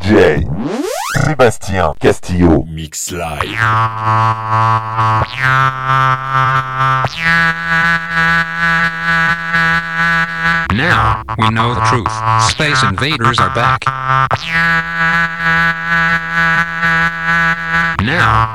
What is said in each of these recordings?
DJ Sébastien Castillo Mix Live Now, we know the truth. Space invaders are back. Now.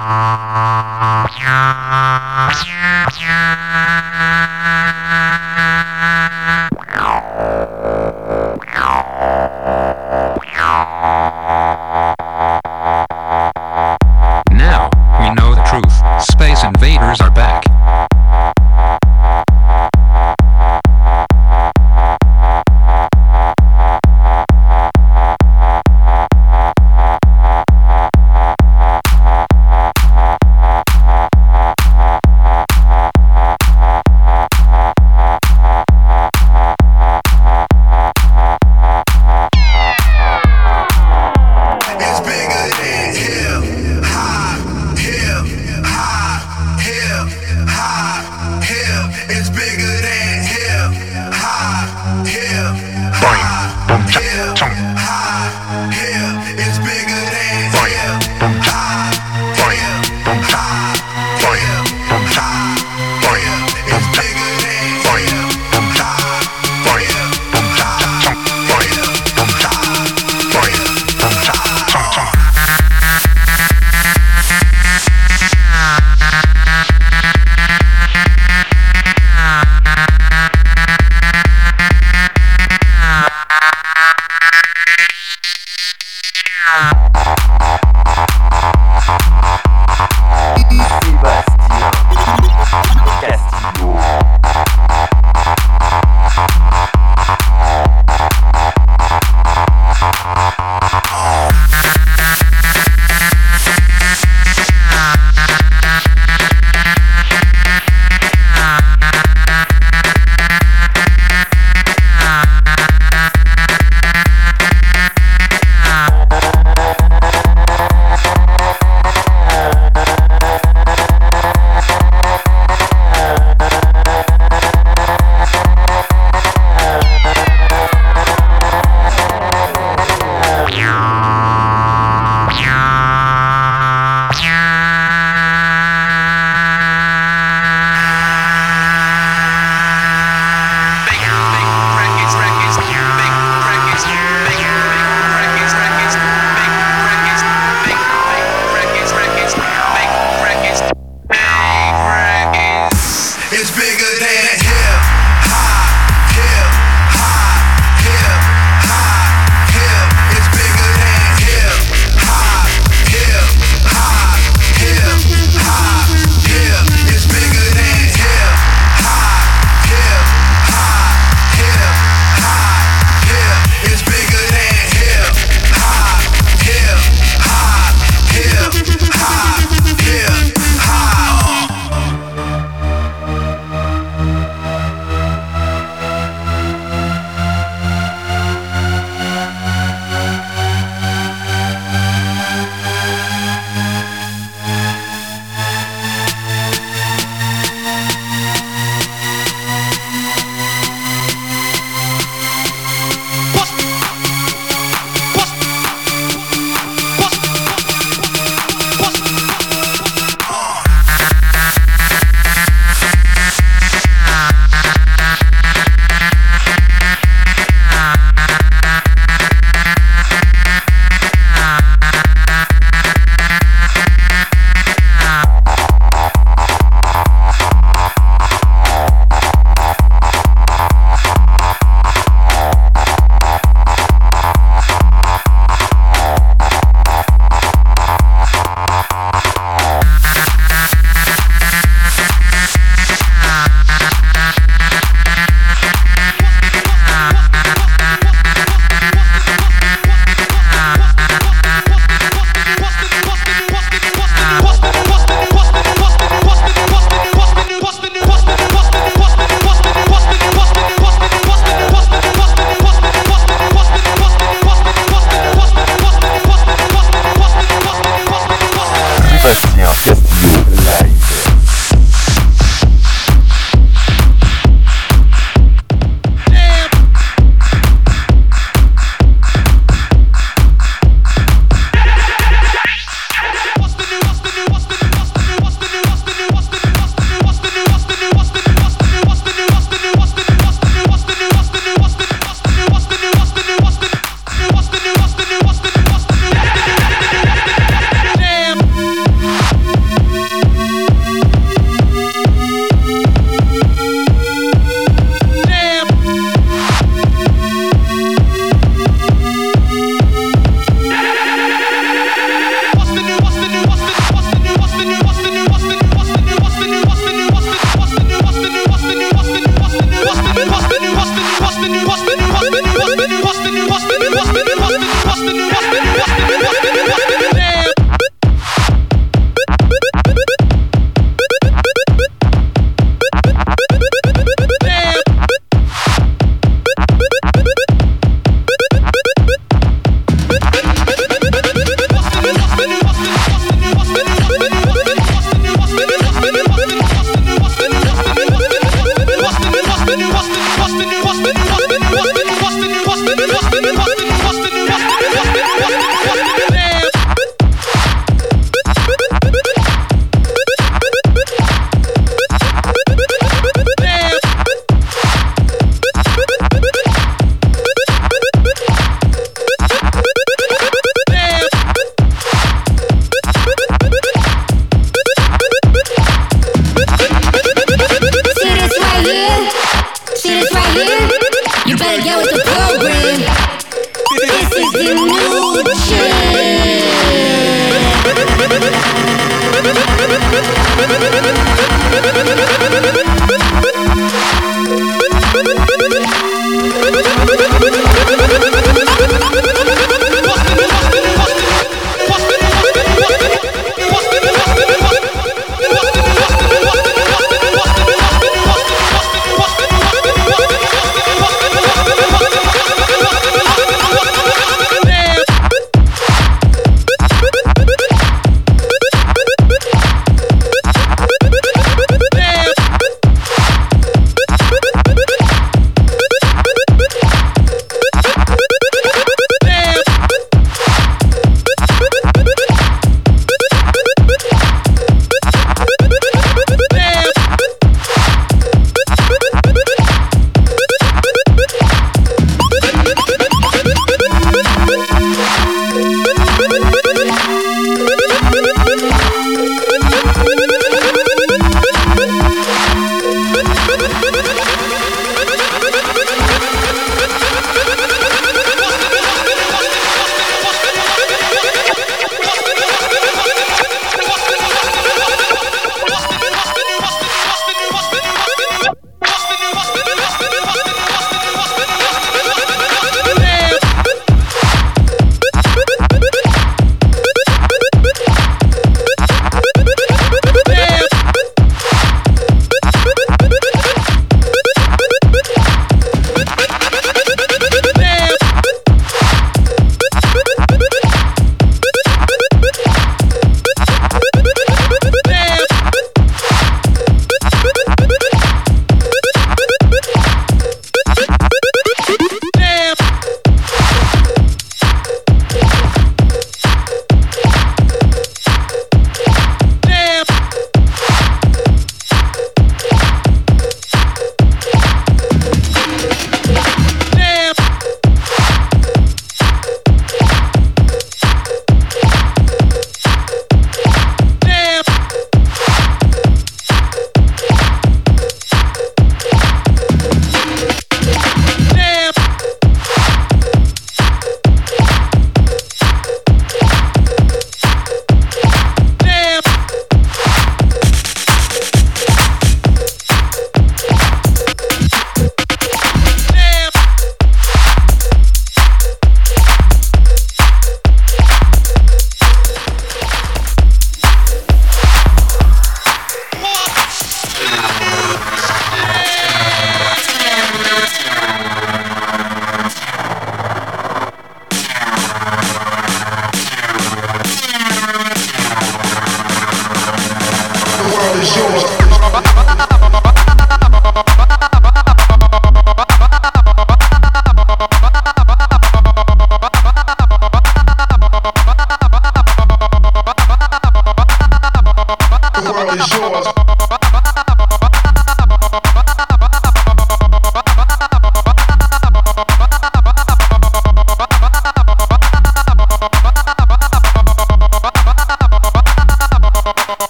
Easy, but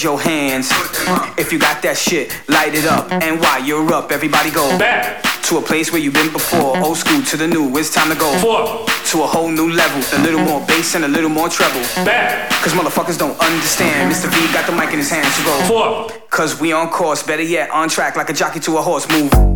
Said your hands. If you got that shit, light it up. And while you're up, everybody go Back, to a place where you've been before. Old school to the new, it's time to go forth, to a whole new level. A little more bass and a little more treble. back, Cause motherfuckers don't understand. Mr. V got the mic in his hands to go. forth, Cause we on course, better yet, on track like a jockey to a horse. Move.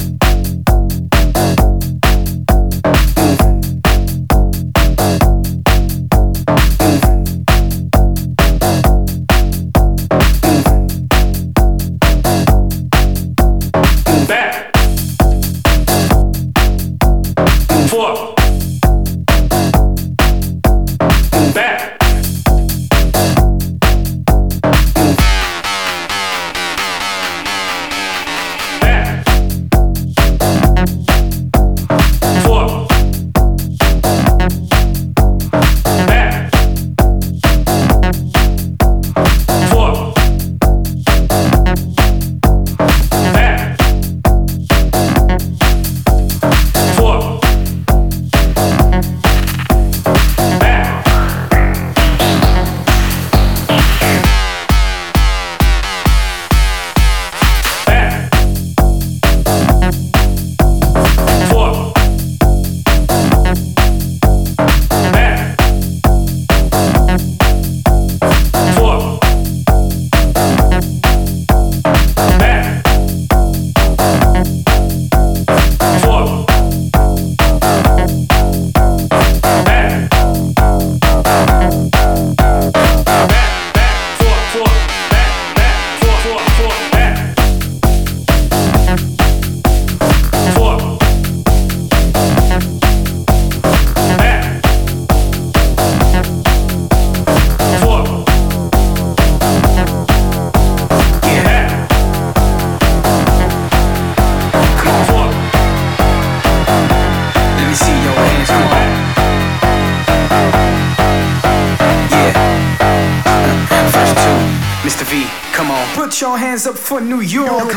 Up for New York.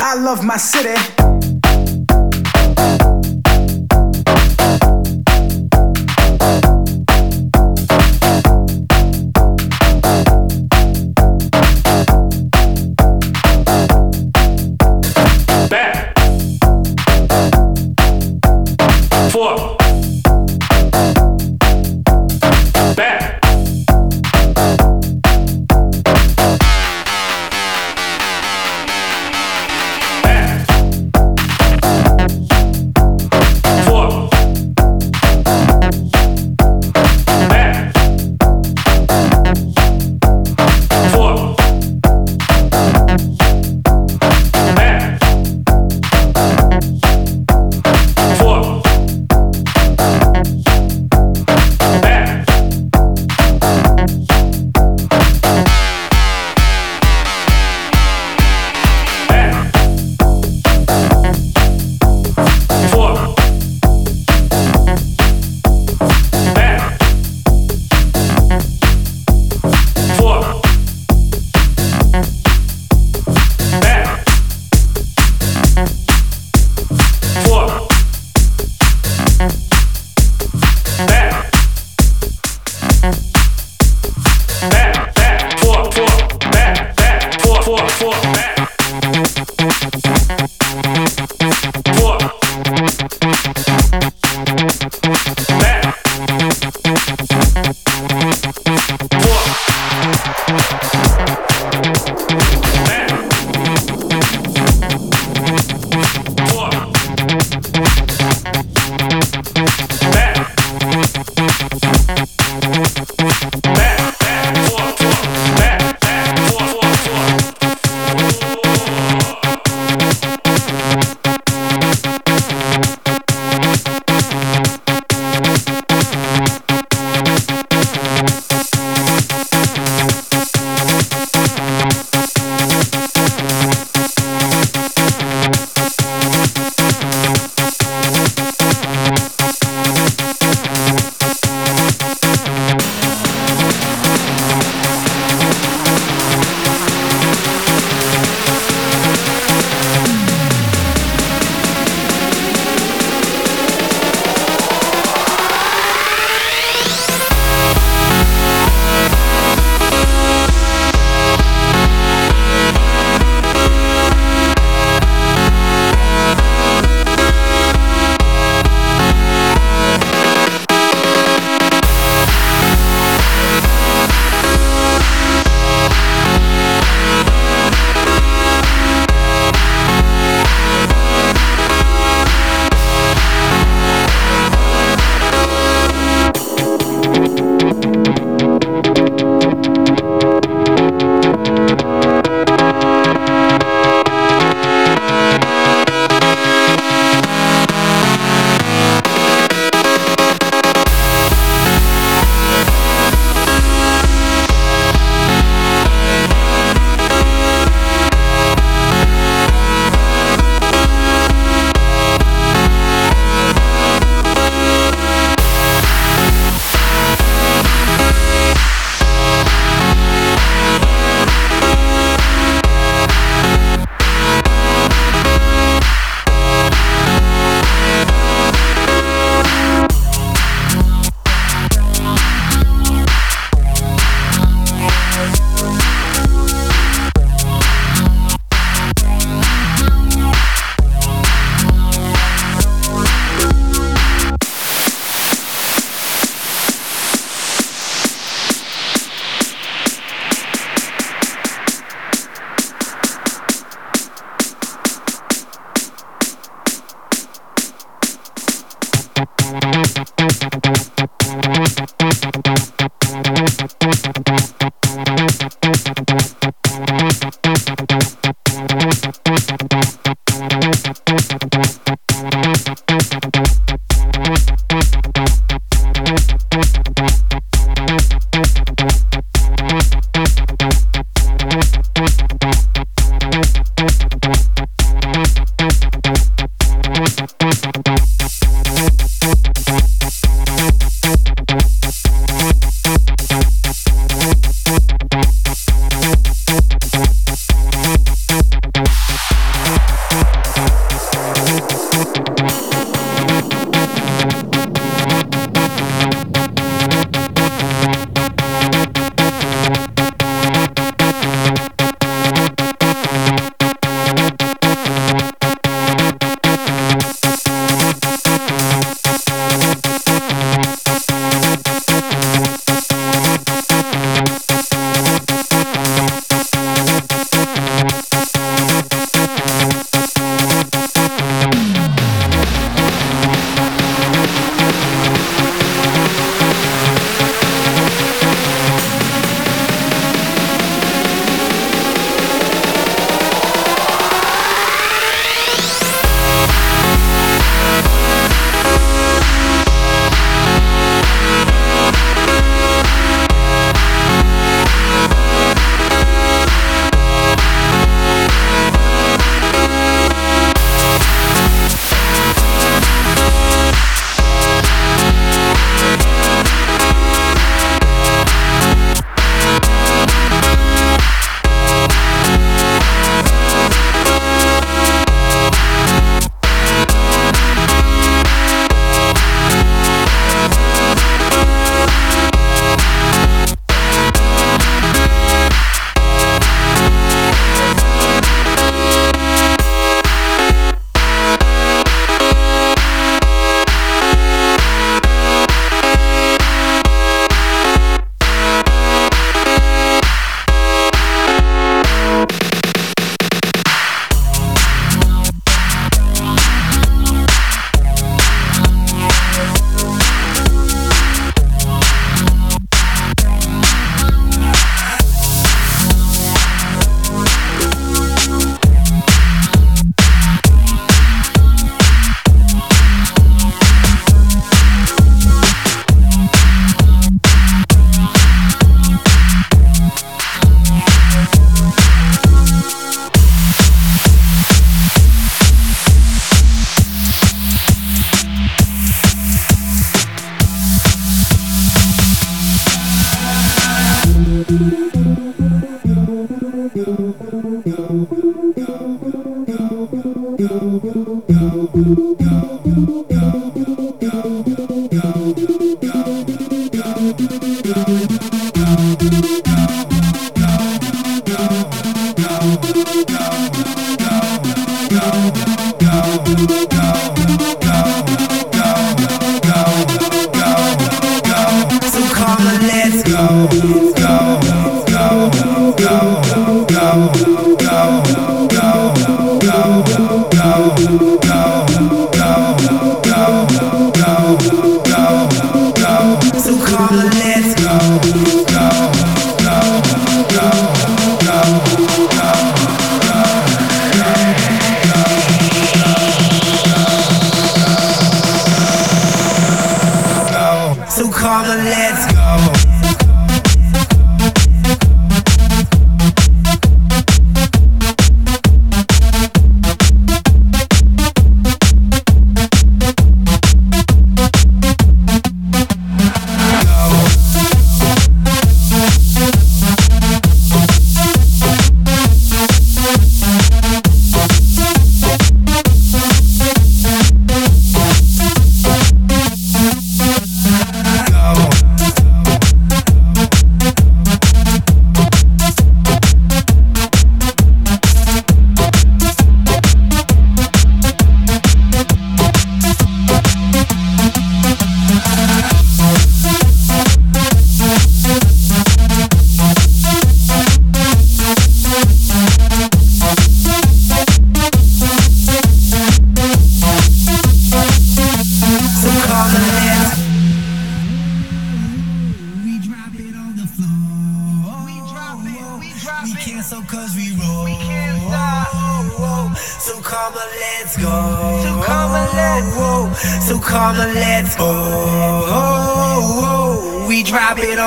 I love my city.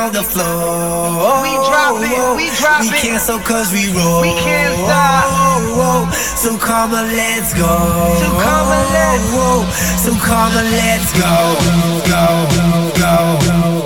On the floor. We drop it. We drop it. We cancel cause we roll. We can't stop. So come on, let's go. So come on, let's go. So come on, let's go. Go, go, go,